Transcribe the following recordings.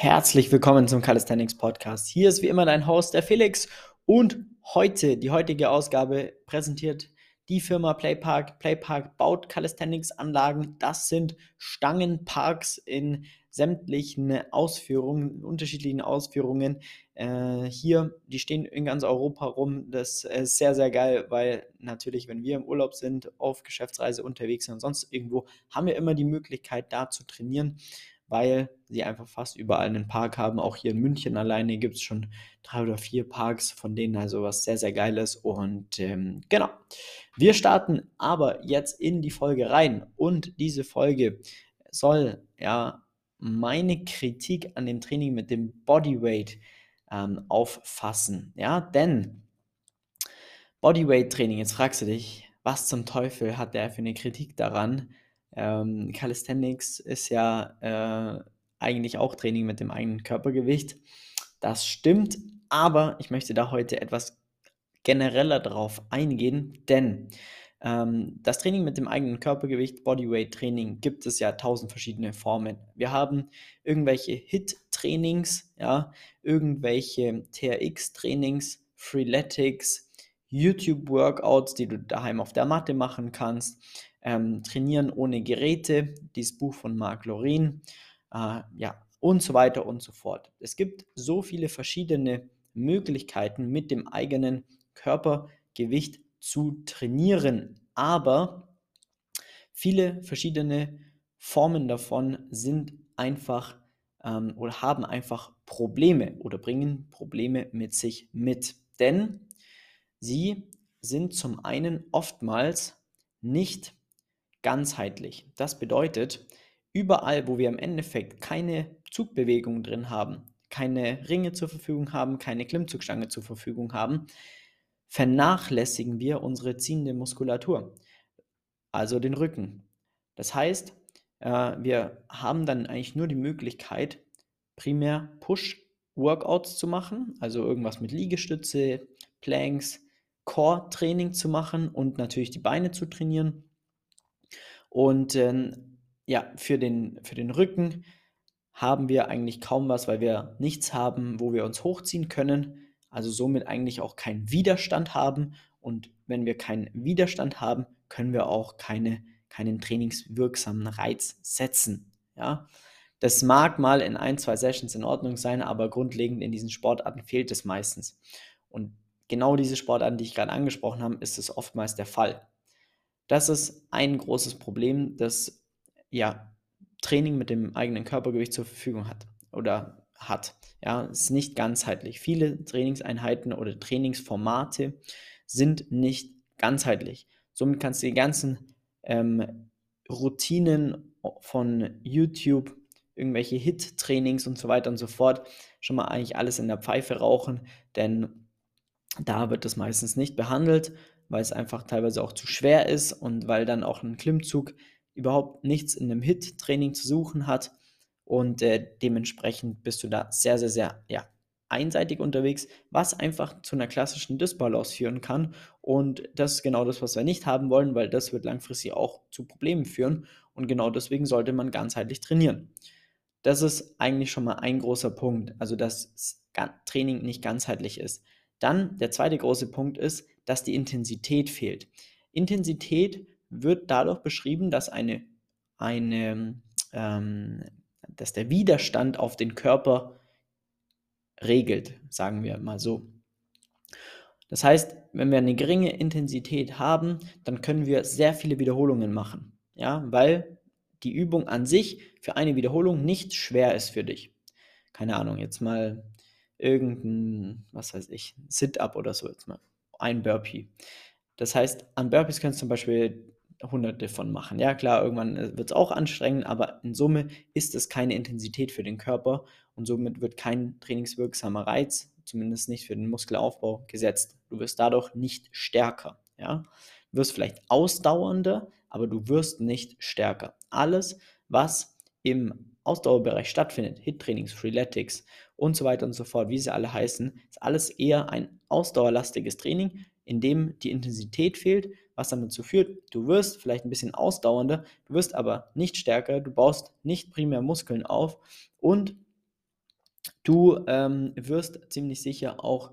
Herzlich willkommen zum Calisthenics Podcast. Hier ist wie immer dein Host, der Felix. Und heute, die heutige Ausgabe, präsentiert die Firma Playpark. Playpark baut Calisthenics-Anlagen. Das sind Stangenparks in sämtlichen Ausführungen, unterschiedlichen Ausführungen. Äh, hier, die stehen in ganz Europa rum. Das ist sehr, sehr geil, weil natürlich, wenn wir im Urlaub sind, auf Geschäftsreise unterwegs sind und sonst irgendwo, haben wir immer die Möglichkeit, da zu trainieren weil sie einfach fast überall einen Park haben. Auch hier in München alleine gibt es schon drei oder vier Parks, von denen also was sehr, sehr Geiles. Und ähm, genau, wir starten aber jetzt in die Folge rein. Und diese Folge soll ja meine Kritik an dem Training mit dem Bodyweight ähm, auffassen. Ja, denn Bodyweight-Training, jetzt fragst du dich, was zum Teufel hat der für eine Kritik daran? Ähm, Calisthenics ist ja äh, eigentlich auch Training mit dem eigenen Körpergewicht. Das stimmt, aber ich möchte da heute etwas genereller darauf eingehen, denn ähm, das Training mit dem eigenen Körpergewicht, Bodyweight Training, gibt es ja tausend verschiedene Formen. Wir haben irgendwelche HIT-Trainings, ja, irgendwelche TRX-Trainings, Freeletics, YouTube-Workouts, die du daheim auf der Matte machen kannst ähm, Trainieren ohne Geräte, dieses Buch von Marc Lorin, äh, ja, und so weiter und so fort. Es gibt so viele verschiedene Möglichkeiten, mit dem eigenen Körpergewicht zu trainieren, aber viele verschiedene Formen davon sind einfach ähm, oder haben einfach Probleme oder bringen Probleme mit sich mit. Denn sie sind zum einen oftmals nicht ganzheitlich. Das bedeutet, überall, wo wir im Endeffekt keine Zugbewegung drin haben, keine Ringe zur Verfügung haben, keine Klimmzugstange zur Verfügung haben, vernachlässigen wir unsere ziehende Muskulatur, also den Rücken. Das heißt, äh, wir haben dann eigentlich nur die Möglichkeit, primär Push-Workouts zu machen, also irgendwas mit Liegestütze, Planks, Core-Training zu machen und natürlich die Beine zu trainieren und ähm, ja, für den, für den Rücken haben wir eigentlich kaum was, weil wir nichts haben, wo wir uns hochziehen können. Also somit eigentlich auch keinen Widerstand haben. Und wenn wir keinen Widerstand haben, können wir auch keine, keinen trainingswirksamen Reiz setzen. Ja? Das mag mal in ein, zwei Sessions in Ordnung sein, aber grundlegend in diesen Sportarten fehlt es meistens. Und genau diese Sportarten, die ich gerade angesprochen habe, ist es oftmals der Fall. Das ist ein großes Problem, das ja Training mit dem eigenen Körpergewicht zur Verfügung hat oder hat. Ja, ist nicht ganzheitlich. Viele Trainingseinheiten oder Trainingsformate sind nicht ganzheitlich. Somit kannst du die ganzen ähm, Routinen von YouTube, irgendwelche Hit-Trainings und so weiter und so fort schon mal eigentlich alles in der Pfeife rauchen, denn da wird das meistens nicht behandelt weil es einfach teilweise auch zu schwer ist und weil dann auch ein Klimmzug überhaupt nichts in einem Hit-Training zu suchen hat. Und äh, dementsprechend bist du da sehr, sehr, sehr ja, einseitig unterwegs, was einfach zu einer klassischen Dysbalance führen kann. Und das ist genau das, was wir nicht haben wollen, weil das wird langfristig auch zu Problemen führen. Und genau deswegen sollte man ganzheitlich trainieren. Das ist eigentlich schon mal ein großer Punkt, also dass Training nicht ganzheitlich ist. Dann der zweite große Punkt ist, dass die Intensität fehlt. Intensität wird dadurch beschrieben, dass eine, eine ähm, dass der Widerstand auf den Körper regelt, sagen wir mal so. Das heißt, wenn wir eine geringe Intensität haben, dann können wir sehr viele Wiederholungen machen, ja, weil die Übung an sich für eine Wiederholung nicht schwer ist für dich. Keine Ahnung, jetzt mal irgendein, was weiß ich, Sit-up oder so jetzt mal ein Burpee. Das heißt, an Burpees kannst du zum Beispiel hunderte von machen. Ja, klar, irgendwann äh, wird es auch anstrengend, aber in Summe ist es keine Intensität für den Körper und somit wird kein trainingswirksamer Reiz, zumindest nicht für den Muskelaufbau, gesetzt. Du wirst dadurch nicht stärker. Ja? Du wirst vielleicht ausdauernder, aber du wirst nicht stärker. Alles, was im Ausdauerbereich stattfindet, Hit-Trainings, Freeletics und so weiter und so fort, wie sie alle heißen, ist alles eher ein ausdauerlastiges Training, in dem die Intensität fehlt, was dann dazu führt, du wirst vielleicht ein bisschen ausdauernder, du wirst aber nicht stärker, du baust nicht primär Muskeln auf und Du ähm, wirst ziemlich sicher auch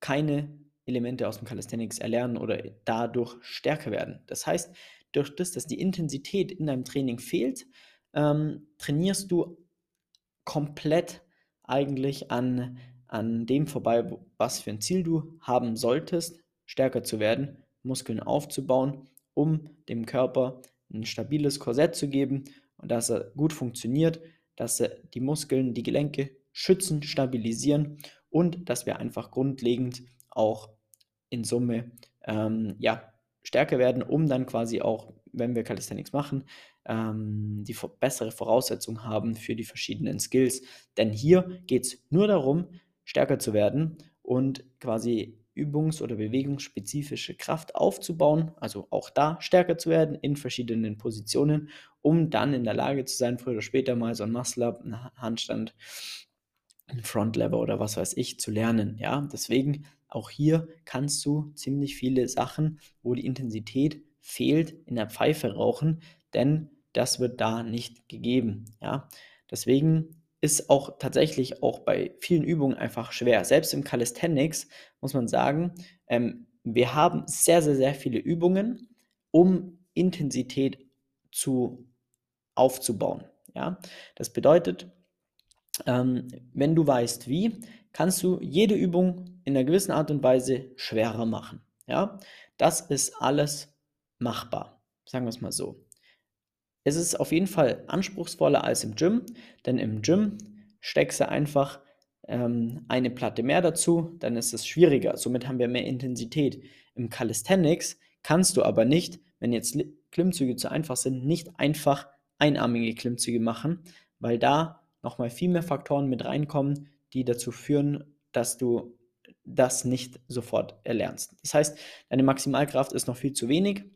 keine Elemente aus dem Calisthenics erlernen oder dadurch stärker werden. Das heißt, durch das, dass die Intensität in deinem Training fehlt, ähm, trainierst du komplett eigentlich an, an dem vorbei, was für ein Ziel du haben solltest, stärker zu werden, Muskeln aufzubauen, um dem Körper ein stabiles Korsett zu geben und dass er gut funktioniert, dass er die Muskeln, die Gelenke schützen, stabilisieren und dass wir einfach grundlegend auch in Summe ähm, ja, stärker werden, um dann quasi auch, wenn wir Calisthenics machen, ähm, die bessere Voraussetzung haben für die verschiedenen Skills. Denn hier geht es nur darum, stärker zu werden und quasi übungs- oder bewegungsspezifische Kraft aufzubauen, also auch da stärker zu werden in verschiedenen Positionen, um dann in der Lage zu sein, früher oder später mal so ein Muscle-Up, einen Handstand, ein Front-Lever oder was weiß ich zu lernen. Ja, deswegen auch hier kannst du ziemlich viele Sachen, wo die Intensität fehlt, in der Pfeife rauchen, denn das wird da nicht gegeben. Ja, deswegen ist auch tatsächlich auch bei vielen Übungen einfach schwer. Selbst im Calisthenics muss man sagen, ähm, wir haben sehr, sehr, sehr viele Übungen, um Intensität zu aufzubauen. Ja, das bedeutet, ähm, wenn du weißt, wie, kannst du jede Übung in einer gewissen Art und Weise schwerer machen. Ja, das ist alles machbar. Sagen wir es mal so. Es ist auf jeden Fall anspruchsvoller als im Gym, denn im Gym steckst du einfach ähm, eine Platte mehr dazu, dann ist es schwieriger. Somit haben wir mehr Intensität. Im Calisthenics kannst du aber nicht, wenn jetzt Klimmzüge zu einfach sind, nicht einfach einarmige Klimmzüge machen, weil da nochmal viel mehr Faktoren mit reinkommen, die dazu führen, dass du das nicht sofort erlernst. Das heißt, deine Maximalkraft ist noch viel zu wenig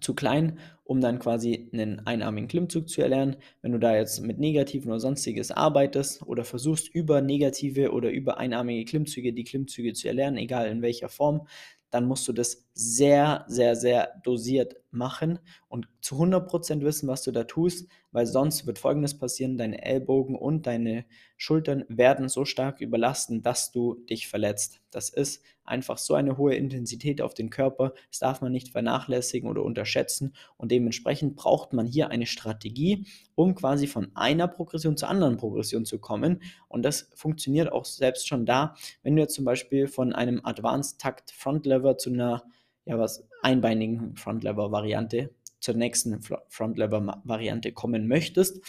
zu klein, um dann quasi einen einarmigen Klimmzug zu erlernen. Wenn du da jetzt mit Negativen oder sonstiges arbeitest oder versuchst über negative oder über einarmige Klimmzüge die Klimmzüge zu erlernen, egal in welcher Form, dann musst du das sehr, sehr, sehr dosiert machen und zu 100% wissen, was du da tust, weil sonst wird Folgendes passieren, deine Ellbogen und deine Schultern werden so stark überlasten, dass du dich verletzt. Das ist einfach so eine hohe Intensität auf den Körper, das darf man nicht vernachlässigen oder unterschätzen und dementsprechend braucht man hier eine Strategie, um quasi von einer Progression zur anderen Progression zu kommen und das funktioniert auch selbst schon da, wenn du jetzt zum Beispiel von einem Advanced Takt Front Lever zu einer ja, was einbeinigen Front Lever Variante zur nächsten Front Lever Variante kommen möchtest,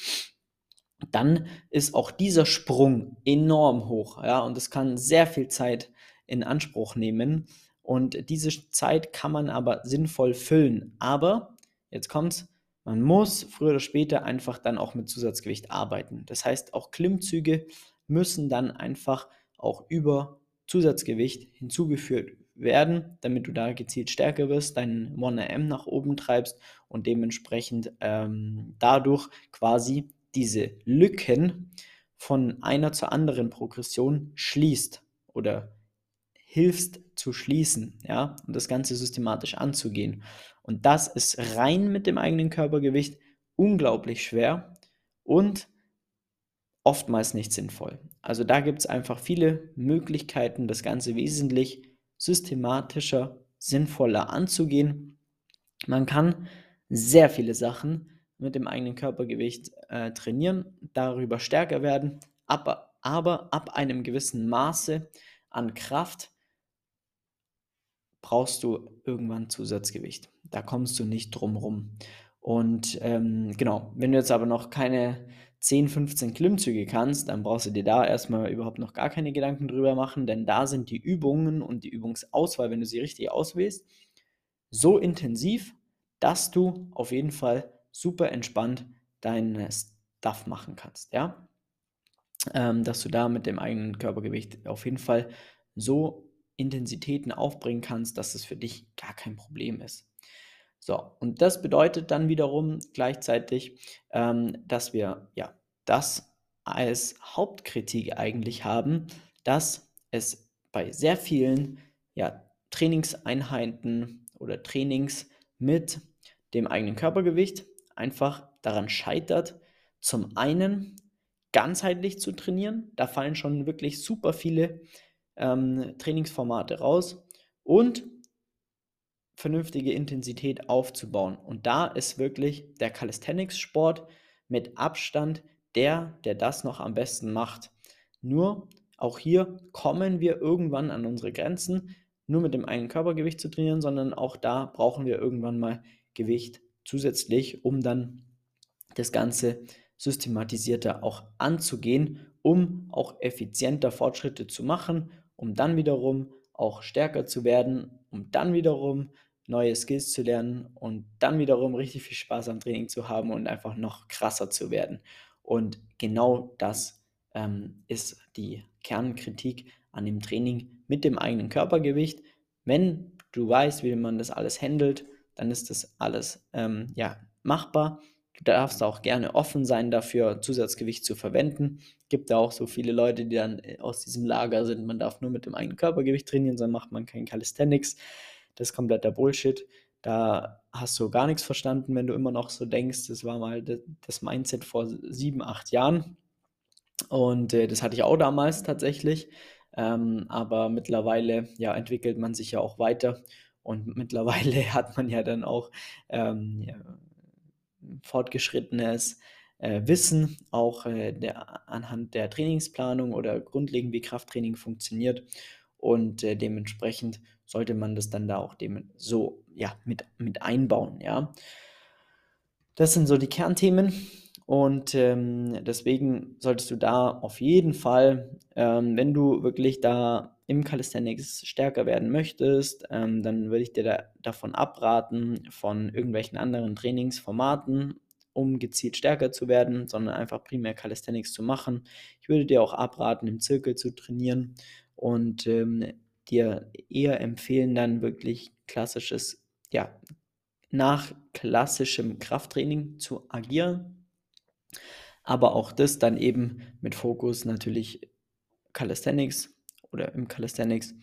dann ist auch dieser Sprung enorm hoch, ja, und es kann sehr viel Zeit in Anspruch nehmen. Und diese Zeit kann man aber sinnvoll füllen. Aber, jetzt kommt's, man muss früher oder später einfach dann auch mit Zusatzgewicht arbeiten. Das heißt, auch Klimmzüge müssen dann einfach auch über Zusatzgewicht hinzugeführt werden, damit du da gezielt stärker wirst, deinen 1RM nach oben treibst und dementsprechend ähm, dadurch quasi diese Lücken von einer zur anderen Progression schließt oder hilfst zu schließen, ja, und das Ganze systematisch anzugehen. Und das ist rein mit dem eigenen Körpergewicht unglaublich schwer und oftmals nicht sinnvoll. Also da gibt es einfach viele Möglichkeiten, das Ganze wesentlich systematischer, sinnvoller anzugehen. Man kann sehr viele Sachen mit dem eigenen Körpergewicht äh, trainieren, darüber stärker werden, aber, aber ab einem gewissen Maße an Kraft brauchst du irgendwann Zusatzgewicht. Da kommst du nicht drum rum. Und ähm, genau, wenn du jetzt aber noch keine 10, 15 Klimmzüge kannst, dann brauchst du dir da erstmal überhaupt noch gar keine Gedanken drüber machen, denn da sind die Übungen und die Übungsauswahl, wenn du sie richtig auswählst, so intensiv, dass du auf jeden Fall super entspannt deinen Stuff machen kannst, ja. Ähm, dass du da mit dem eigenen Körpergewicht auf jeden Fall so Intensitäten aufbringen kannst, dass es für dich gar kein Problem ist. So, und das bedeutet dann wiederum gleichzeitig, ähm, dass wir ja das als Hauptkritik eigentlich haben, dass es bei sehr vielen ja, Trainingseinheiten oder Trainings mit dem eigenen Körpergewicht einfach daran scheitert, zum einen ganzheitlich zu trainieren. Da fallen schon wirklich super viele ähm, Trainingsformate raus und vernünftige Intensität aufzubauen. Und da ist wirklich der Calisthenics-Sport mit Abstand der, der das noch am besten macht. Nur auch hier kommen wir irgendwann an unsere Grenzen, nur mit dem eigenen Körpergewicht zu trainieren, sondern auch da brauchen wir irgendwann mal Gewicht zusätzlich, um dann das Ganze systematisierter auch anzugehen, um auch effizienter Fortschritte zu machen, um dann wiederum auch stärker zu werden, um dann wiederum neue Skills zu lernen und dann wiederum richtig viel Spaß am Training zu haben und einfach noch krasser zu werden. Und genau das ähm, ist die Kernkritik an dem Training mit dem eigenen Körpergewicht. Wenn du weißt, wie man das alles handelt, dann ist das alles ähm, ja, machbar. Du darfst auch gerne offen sein dafür, Zusatzgewicht zu verwenden. Gibt da auch so viele Leute, die dann äh, aus diesem Lager sind, man darf nur mit dem eigenen Körpergewicht trainieren, sonst macht man kein Calisthenics. Das ist kompletter Bullshit. Da hast du gar nichts verstanden, wenn du immer noch so denkst. Das war mal das Mindset vor sieben, acht Jahren. Und äh, das hatte ich auch damals tatsächlich. Ähm, aber mittlerweile ja, entwickelt man sich ja auch weiter. Und mittlerweile hat man ja dann auch ähm, ja, fortgeschrittenes äh, Wissen, auch äh, der, anhand der Trainingsplanung oder grundlegend, wie Krafttraining funktioniert. Und äh, dementsprechend sollte man das dann da auch dem so ja, mit, mit einbauen. Ja. Das sind so die Kernthemen. Und ähm, deswegen solltest du da auf jeden Fall, ähm, wenn du wirklich da im Calisthenics stärker werden möchtest, ähm, dann würde ich dir da, davon abraten, von irgendwelchen anderen Trainingsformaten, um gezielt stärker zu werden, sondern einfach primär Calisthenics zu machen. Ich würde dir auch abraten, im Zirkel zu trainieren und ähm, dir eher empfehlen, dann wirklich klassisches, ja, nach klassischem Krafttraining zu agieren aber auch das dann eben mit Fokus natürlich Calisthenics oder im Calisthenics.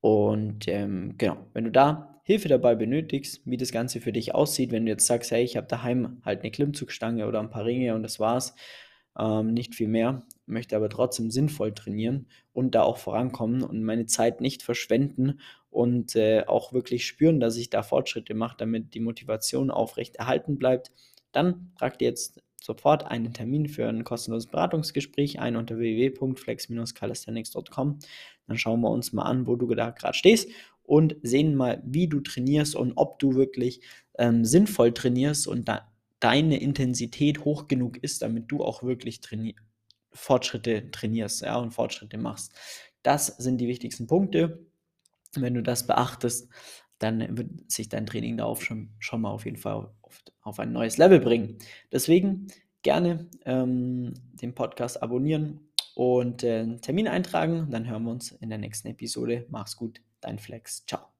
Und ähm, genau, wenn du da Hilfe dabei benötigst, wie das Ganze für dich aussieht, wenn du jetzt sagst, hey, ich habe daheim halt eine Klimmzugstange oder ein paar Ringe und das war's, ähm, nicht viel mehr, möchte aber trotzdem sinnvoll trainieren und da auch vorankommen und meine Zeit nicht verschwenden und äh, auch wirklich spüren, dass ich da Fortschritte mache, damit die Motivation aufrecht erhalten bleibt, dann trag dir jetzt sofort einen Termin für ein kostenloses Beratungsgespräch ein unter www.flex-calisthenics.com. Dann schauen wir uns mal an, wo du da gerade stehst und sehen mal, wie du trainierst und ob du wirklich ähm, sinnvoll trainierst und da deine Intensität hoch genug ist, damit du auch wirklich traini Fortschritte trainierst ja, und Fortschritte machst. Das sind die wichtigsten Punkte. Wenn du das beachtest, dann wird sich dein Training darauf schon, schon mal auf jeden Fall auf, auf ein neues Level bringen. Deswegen gerne ähm, den Podcast abonnieren und äh, einen Termin eintragen. Dann hören wir uns in der nächsten Episode. Mach's gut, dein Flex. Ciao.